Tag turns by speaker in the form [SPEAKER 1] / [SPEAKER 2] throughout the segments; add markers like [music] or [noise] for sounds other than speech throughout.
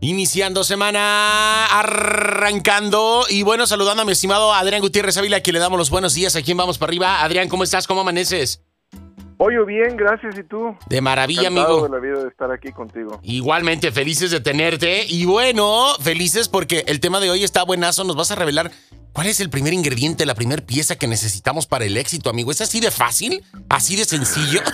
[SPEAKER 1] Iniciando semana, arrancando y bueno, saludando a mi estimado Adrián Gutiérrez Ávila, a quien le damos los buenos días. ¿A quién vamos para arriba? Adrián, ¿cómo estás? ¿Cómo amaneces?
[SPEAKER 2] Oye, bien, gracias. ¿Y tú?
[SPEAKER 1] De maravilla,
[SPEAKER 2] Encantado
[SPEAKER 1] amigo.
[SPEAKER 2] de la vida de estar aquí contigo.
[SPEAKER 1] Igualmente, felices de tenerte. Y bueno, felices porque el tema de hoy está buenazo. Nos vas a revelar cuál es el primer ingrediente, la primera pieza que necesitamos para el éxito, amigo. ¿Es así de fácil? ¿Así de sencillo? [laughs]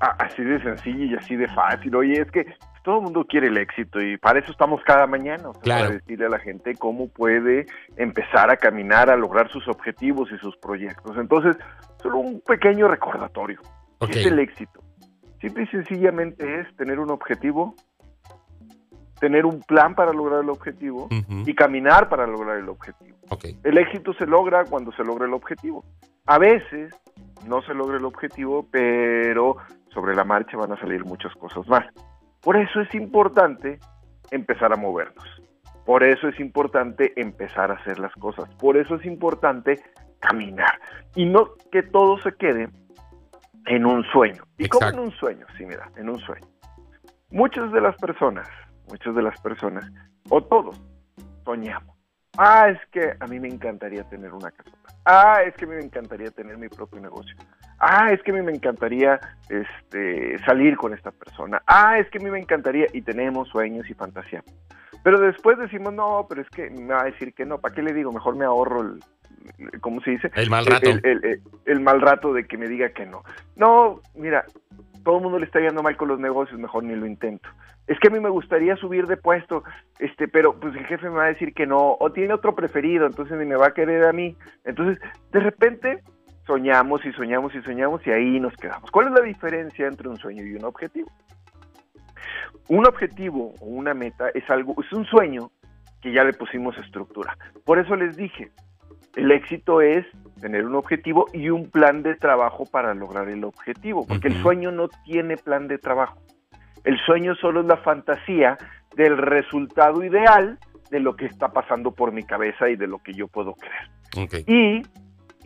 [SPEAKER 2] Ah, así de sencillo y así de fácil. Oye, es que todo el mundo quiere el éxito y para eso estamos cada mañana. O sea,
[SPEAKER 1] Claro.
[SPEAKER 2] Para decirle a la gente cómo puede empezar a caminar, a lograr sus objetivos y sus proyectos. Entonces, solo un pequeño recordatorio.
[SPEAKER 1] Ok.
[SPEAKER 2] ¿Qué es el éxito? Simple y sencillamente es tener un objetivo, tener un plan para lograr el objetivo y caminar para lograr el objetivo. El éxito se logra cuando se logra el objetivo. A veces no se logra el objetivo, pero sobre la marcha van a salir muchas cosas más. Por eso es importante empezar a movernos. Por eso es importante empezar a hacer las cosas. Por eso es importante caminar. Y no que todo se quede en un sueño. ¿Y cómo en
[SPEAKER 1] Exacto.
[SPEAKER 2] un sueño? Sí, mira, en un sueño. Muchas de las personas, muchas de las personas, o todos, soñamos. Ah, es que a mí me encantaría tener una casota. Ah, es que a mí me encantaría tener mi propio negocio. Ah, es que a mí me encantaría este, salir con esta persona. Ah, es que a mí me encantaría. Y tenemos sueños y fantasía. Pero después decimos, no, pero es que me va a decir que no. ¿Para qué le digo? Mejor me ahorro el, ¿cómo se dice?
[SPEAKER 1] El mal rato.
[SPEAKER 2] El, el- el- el mal rato de que me diga que no. No, mira, todo el mundo le está yendo mal con los negocios, mejor ni lo intento. Es que a mí me gustaría subir de puesto, este, pero pues el jefe me va a decir que no, o tiene otro preferido, entonces ni me va a querer a mí. Entonces, de repente, soñamos y soñamos y soñamos y ahí nos quedamos. ¿Cuál es la diferencia entre un sueño y un objetivo? Un objetivo o una meta es algo, es un sueño que ya le pusimos estructura. Por eso les dije, el éxito es tener un objetivo y un plan de trabajo para lograr el objetivo, porque el sueño no tiene plan de trabajo. El sueño solo es la fantasía del resultado ideal de lo que está pasando por mi cabeza y de lo que yo puedo creer. Y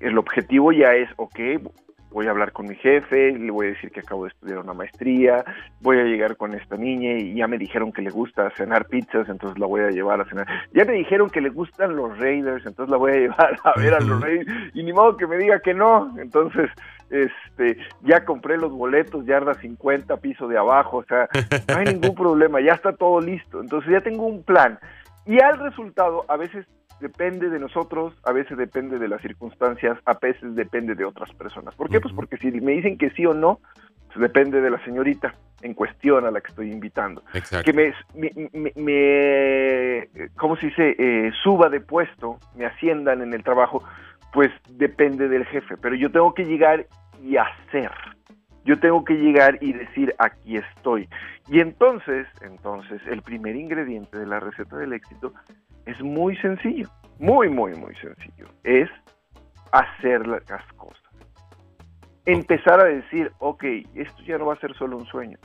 [SPEAKER 2] el objetivo ya es, ok, voy a hablar con mi jefe, le voy a decir que acabo de estudiar una maestría, voy a llegar con esta niña y ya me dijeron que le gusta cenar pizzas, entonces la voy a llevar a cenar. Ya me dijeron que le gustan los Raiders, entonces la voy a [laughs] llevar a ver a los. Raiders y ni modo que me diga que no. Entonces, este, ya compré los boletos, yarda 50, piso de abajo, o sea, no hay ningún [laughs] problema, ya está todo listo. Entonces ya tengo un plan. Y al resultado, a veces depende de nosotros, a veces depende de las circunstancias, a veces depende de otras personas. ¿Por qué? Pues porque si me dicen que sí o no, pues depende de la señorita en cuestión a la que estoy invitando.
[SPEAKER 1] Exacto.
[SPEAKER 2] Que me, me, me- me- ¿cómo se dice? Eh, suba de puesto, me asciendan en el trabajo, pues depende del jefe. Pero yo tengo que llegar y hacer. Yo tengo que llegar y decir, aquí estoy. Y entonces, entonces, el primer ingrediente de la receta del éxito es muy sencillo, muy, muy, muy sencillo. Es hacer las cosas. Empezar a decir, ok, esto ya no va a ser solo un sueño.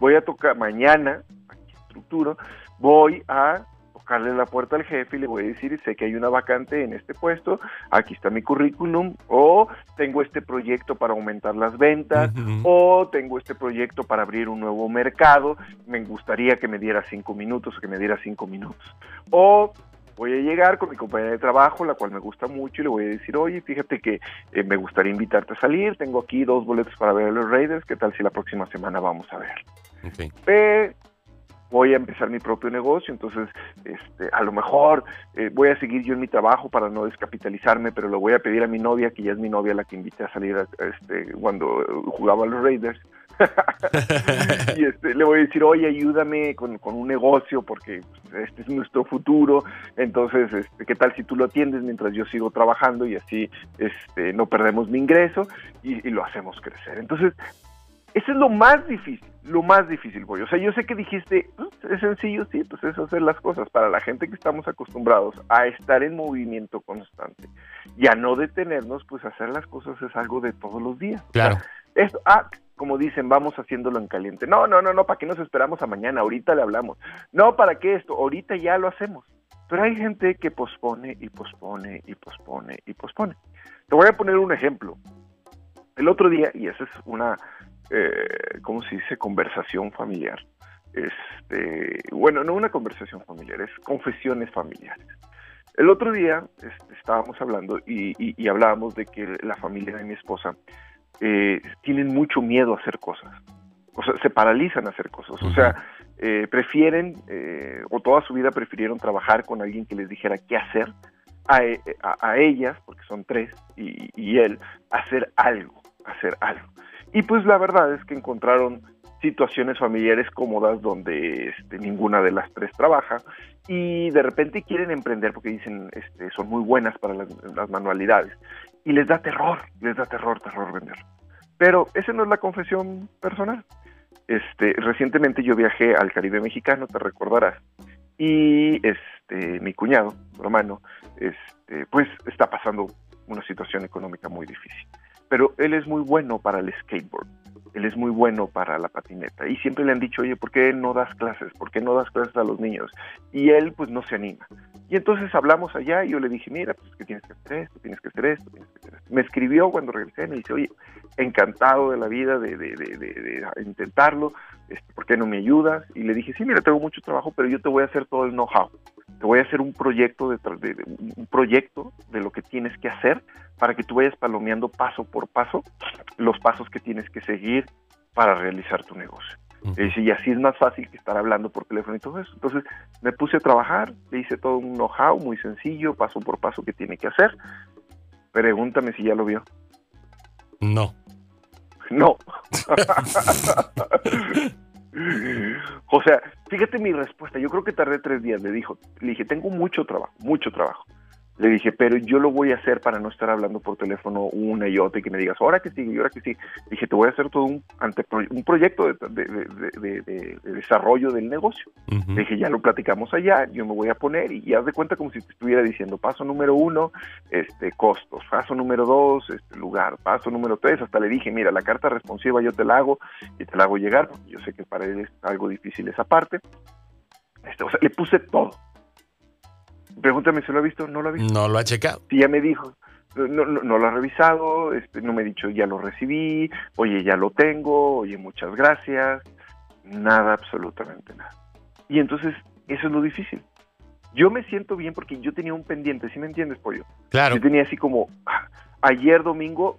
[SPEAKER 2] Voy a tocar mañana, aquí estructuro, voy a tocarle la puerta al jefe y le voy a decir, sé que hay una vacante en este puesto, aquí está mi currículum, o tengo este proyecto para aumentar las ventas, o tengo este proyecto para abrir un nuevo mercado, me gustaría que me diera cinco minutos o que me diera cinco minutos. O voy a llegar con mi compañera de trabajo, la cual me gusta mucho, y le voy a decir, oye, fíjate que eh, me gustaría invitarte a salir, tengo aquí dos boletos para ver a los Raiders, ¿qué tal si la próxima semana vamos a ver?
[SPEAKER 1] Ok.
[SPEAKER 2] Eh, voy a empezar mi propio negocio, entonces este, a lo mejor eh, voy a seguir yo en mi trabajo para no descapitalizarme, pero lo voy a pedir a mi novia, que ya es mi novia la que invité a salir este, cuando jugaba a los Raiders. [laughs] y este, le voy a decir, oye, ayúdame con, con un negocio porque pues, este es nuestro futuro. Entonces, este, ¿qué tal si tú lo atiendes mientras yo sigo trabajando y así este, no perdemos mi ingreso y lo hacemos crecer? Entonces, eso es lo más difícil, lo más difícil, Boy. O sea, yo sé que dijiste, "Mm, es sencillo, sí, pues es hacer las cosas. Para la gente que estamos acostumbrados a estar en movimiento constante y a no detenernos, pues hacer las cosas es algo de todos los días. O sea,
[SPEAKER 1] Claro.
[SPEAKER 2] esto, ah, como dicen, vamos haciéndolo en caliente. No, no, no, no, ¿para qué nos esperamos a mañana? Ahorita le hablamos. No, ¿para qué esto? Ahorita ya lo hacemos. Pero hay gente que pospone y pospone y pospone y pospone. Te voy a poner un ejemplo. El otro día, y esa es una, eh, ¿cómo se dice? Conversación familiar. este, bueno, no una conversación familiar, es confesiones familiares. El otro día este, estábamos hablando y, hablábamos de que la familia de mi esposa eh, tienen mucho miedo a hacer cosas. O sea, se paralizan a hacer cosas. O sea, eh, prefieren, eh, o toda su vida prefirieron trabajar con alguien que les dijera qué hacer, a, a, ellas, porque son tres, y, y, él, hacer algo, hacer algo. Y pues la verdad es que encontraron situaciones familiares cómodas donde este, ninguna de las tres trabaja y de repente quieren emprender porque dicen este, son muy buenas para las, manualidades y les da terror, les da terror, terror vender. Pero esa no es la confesión personal. Este, recientemente yo viajé al Caribe mexicano, te recordarás, y este, mi cuñado, hermano, este, pues está pasando una situación económica muy difícil. Pero él es muy bueno para el skateboard él es muy bueno para la patineta. Y siempre le han dicho, oye, ¿por qué no das clases? ¿Por qué no das clases a los niños? Y él pues no se anima. Y entonces hablamos allá y yo le dije, mira, pues que tienes que hacer esto, tienes que hacer esto. Me escribió cuando regresé, me dice, oye, encantado de la vida de, de, de, de intentarlo, este, ¿por qué no me ayudas? Y le dije, sí, mira, tengo mucho trabajo, pero yo te voy a hacer todo el know-how. Te voy a hacer un proyecto de, un proyecto de lo que tienes que hacer para que tú vayas palomeando paso por paso los pasos que tienes que seguir para realizar tu negocio. y así es más fácil que estar hablando por teléfono y todo eso. Entonces me puse a trabajar, le hice todo un know-how muy sencillo, paso por paso que tiene que hacer. Pregúntame si ya lo vio.
[SPEAKER 1] No.
[SPEAKER 2] No. [laughs] [laughs] [laughs] [laughs] o sea, fíjate mi respuesta. Yo creo que tardé tres días. Le dijo, le dije, tengo mucho trabajo, mucho trabajo. Le dije, pero yo lo voy a hacer para no estar hablando por teléfono una y otra y que me digas, ahora que sí, y ahora que sí. Dije, te voy a hacer todo un, un proyecto de, desarrollo del negocio. Le dije, ya lo platicamos allá, yo me voy a poner y haz de cuenta como si te estuviera diciendo, paso número uno, este, costos, paso número dos, este, lugar, paso número tres. Hasta le dije, mira, la carta responsiva yo te la hago y te la hago llegar, porque yo sé que para él es algo difícil esa parte. Este, o sea, le puse todo Pregúntame si lo ha visto, no lo ha visto.
[SPEAKER 1] No lo ha checado.
[SPEAKER 2] Sí, ya me dijo. No, no, lo ha revisado, este, no me ha dicho ya lo recibí, oye, ya lo tengo, oye, muchas gracias. Nada, absolutamente nada. Y entonces, eso es lo difícil. Yo me siento bien porque yo tenía un pendiente, ¿sí me entiendes, Pollo?
[SPEAKER 1] Claro.
[SPEAKER 2] Yo tenía así como, ayer domingo,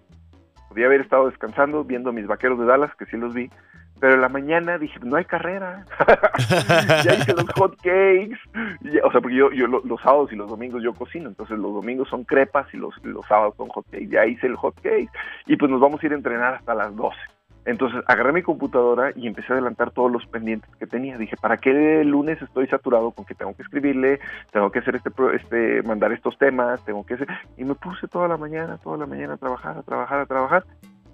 [SPEAKER 2] podía haber estado descansando, viendo a mis vaqueros de Dallas, que sí los vi, pero en la mañana dije, no hay carrera. [laughs] ya hice los hot cakes. o sea, porque yo, yo los sábados y los domingos yo cocino, entonces los domingos son crepas y los, los sábados son hot cakes. Ya hice el hot cake y pues nos vamos a ir a entrenar hasta las 12. Entonces agarré mi computadora y empecé a adelantar todos los pendientes que tenía. Dije, ¿para qué lunes estoy saturado con que tengo que escribirle, tengo que hacer este, este, mandar estos temas, tengo que hacer... Y me puse toda la mañana, toda la mañana a trabajar, a trabajar, a trabajar.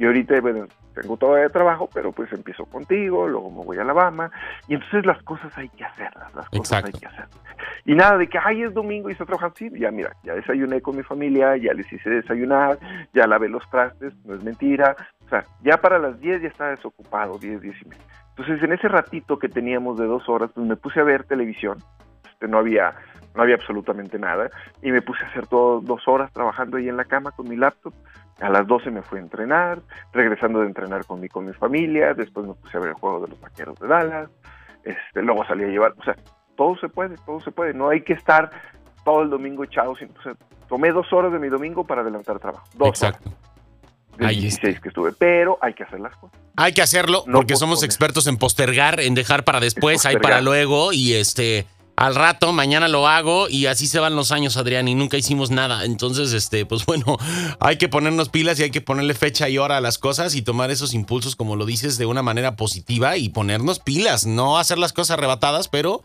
[SPEAKER 2] Y ahorita, bueno, tengo todavía trabajo, pero pues empiezo contigo, luego me voy a Alabama, y entonces las cosas hay que hacerlas, las cosas hay que hacerlas. Y nada de que, ay, es domingo y está trabajando, sí, ya mira, ya desayuné con mi familia, ya les hice desayunar, ya lavé los trastes, no es mentira, o sea, ya para las 10 ya está desocupado, 10, 10 y media. Entonces, en ese ratito que teníamos de dos horas, pues me puse a ver televisión, este, no había no había absolutamente nada, y me puse a hacer todo dos horas trabajando ahí en la cama con mi laptop, a las 12 me fui a entrenar, regresando de entrenar con mi, con mi familia, después me puse a ver el juego de los vaqueros de Dallas, este, luego salí a llevar, o sea, todo se puede, todo se puede, no hay que estar todo el domingo echado, o sea, tomé dos horas de mi domingo para adelantar trabajo, dos Exacto. horas. De 16 que estuve, pero hay que hacer las cosas.
[SPEAKER 1] Hay que hacerlo porque somos expertos en postergar, en dejar para después, hay para luego y este al rato, mañana lo hago y así se van los años, Adrián, y nunca hicimos nada. Entonces, este, pues [laughs] bueno, hay que ponernos pilas y hay que ponerle fecha y hora a las cosas y tomar esos impulsos, como lo dices, de una manera positiva y ponernos pilas, no hacer las cosas arrebatadas, pero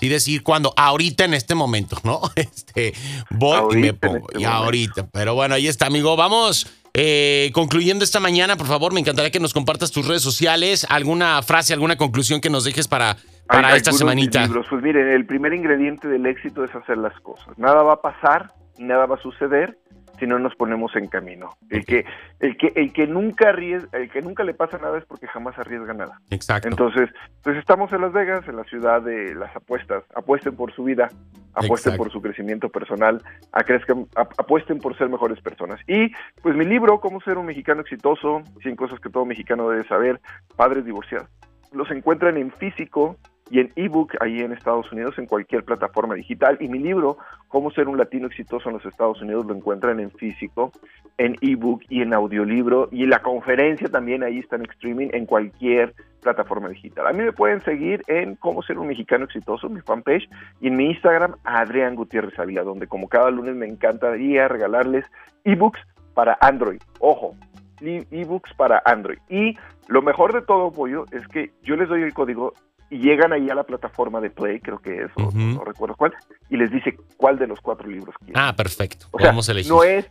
[SPEAKER 1] sí decir cuando, ahorita en este momento, ¿no? [laughs] Este, voy y me pongo, este y ahorita. Pero bueno, ahí está, amigo. Vamos. Eh, concluyendo esta mañana, por favor, me encantaría que nos compartas tus redes sociales, alguna frase, alguna conclusión que nos dejes para para esta semanita?
[SPEAKER 2] Pues miren, el primer ingrediente del éxito es hacer las cosas. Nada va a pasar, nada va a suceder si no nos ponemos en camino. El que, el que, el que nunca arriesga, el que nunca le pasa nada es porque jamás arriesga nada.
[SPEAKER 1] Exacto.
[SPEAKER 2] Entonces, pues estamos en Las Vegas, en la ciudad de las apuestas. Apuesten por su vida, apuesten por su crecimiento personal, apuesten por ser mejores personas. Y pues mi libro, Cómo ser un mexicano exitoso, 100 cosas que todo mexicano debe saber, padres divorciados los encuentran en físico y en ebook ahí en Estados Unidos en cualquier plataforma digital. Y mi libro, Cómo ser un latino exitoso en los Estados Unidos, lo encuentran en físico, en ebook y en audiolibro. Y la conferencia también ahí está en streaming en cualquier plataforma digital. A mí me pueden seguir en Cómo ser un mexicano exitoso, mi fanpage, y en mi Instagram, Adrián Gutiérrez Avila, donde como cada lunes me encantaría regalarles ebooks para Android. Ojo, ebooks para Android. Y lo mejor de todo, Pollo, es que yo les doy el código y llegan ahí a la plataforma de Play, creo que es, no, recuerdo cuál, y les dice cuál de los cuatro libros quieren.
[SPEAKER 1] Ah, perfecto. Vamos a elegir.
[SPEAKER 2] No es,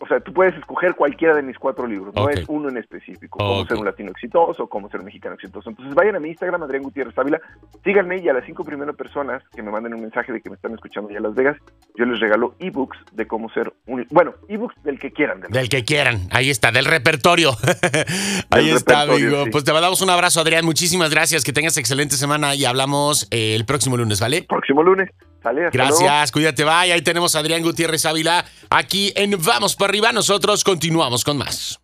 [SPEAKER 2] o sea, tú puedes escoger cualquiera de mis cuatro libros, no es uno en específico, cómo ser un latino exitoso, cómo ser un mexicano exitoso. Entonces vayan a mi Instagram, Adrián Gutiérrez Ávila, síganme y a las cinco primeras personas que me manden un mensaje de que me están escuchando ya en Las Vegas, yo les regalo ebooks de cómo ser un... Bueno, ebooks del que quieran.
[SPEAKER 1] del que quieran, ahí está, del repertorio. [laughs] ahí está, amigo. Pues te mandamos un abrazo, Adrián, muchísimas gracias, que tengas excelente semana y hablamos eh, el próximo lunes, ¿vale?
[SPEAKER 2] Próximo lunes.
[SPEAKER 1] Gracias, cuídate, bye. Ahí tenemos a Adrián Gutiérrez Ávila aquí en Vamos para arriba. Nosotros continuamos con más.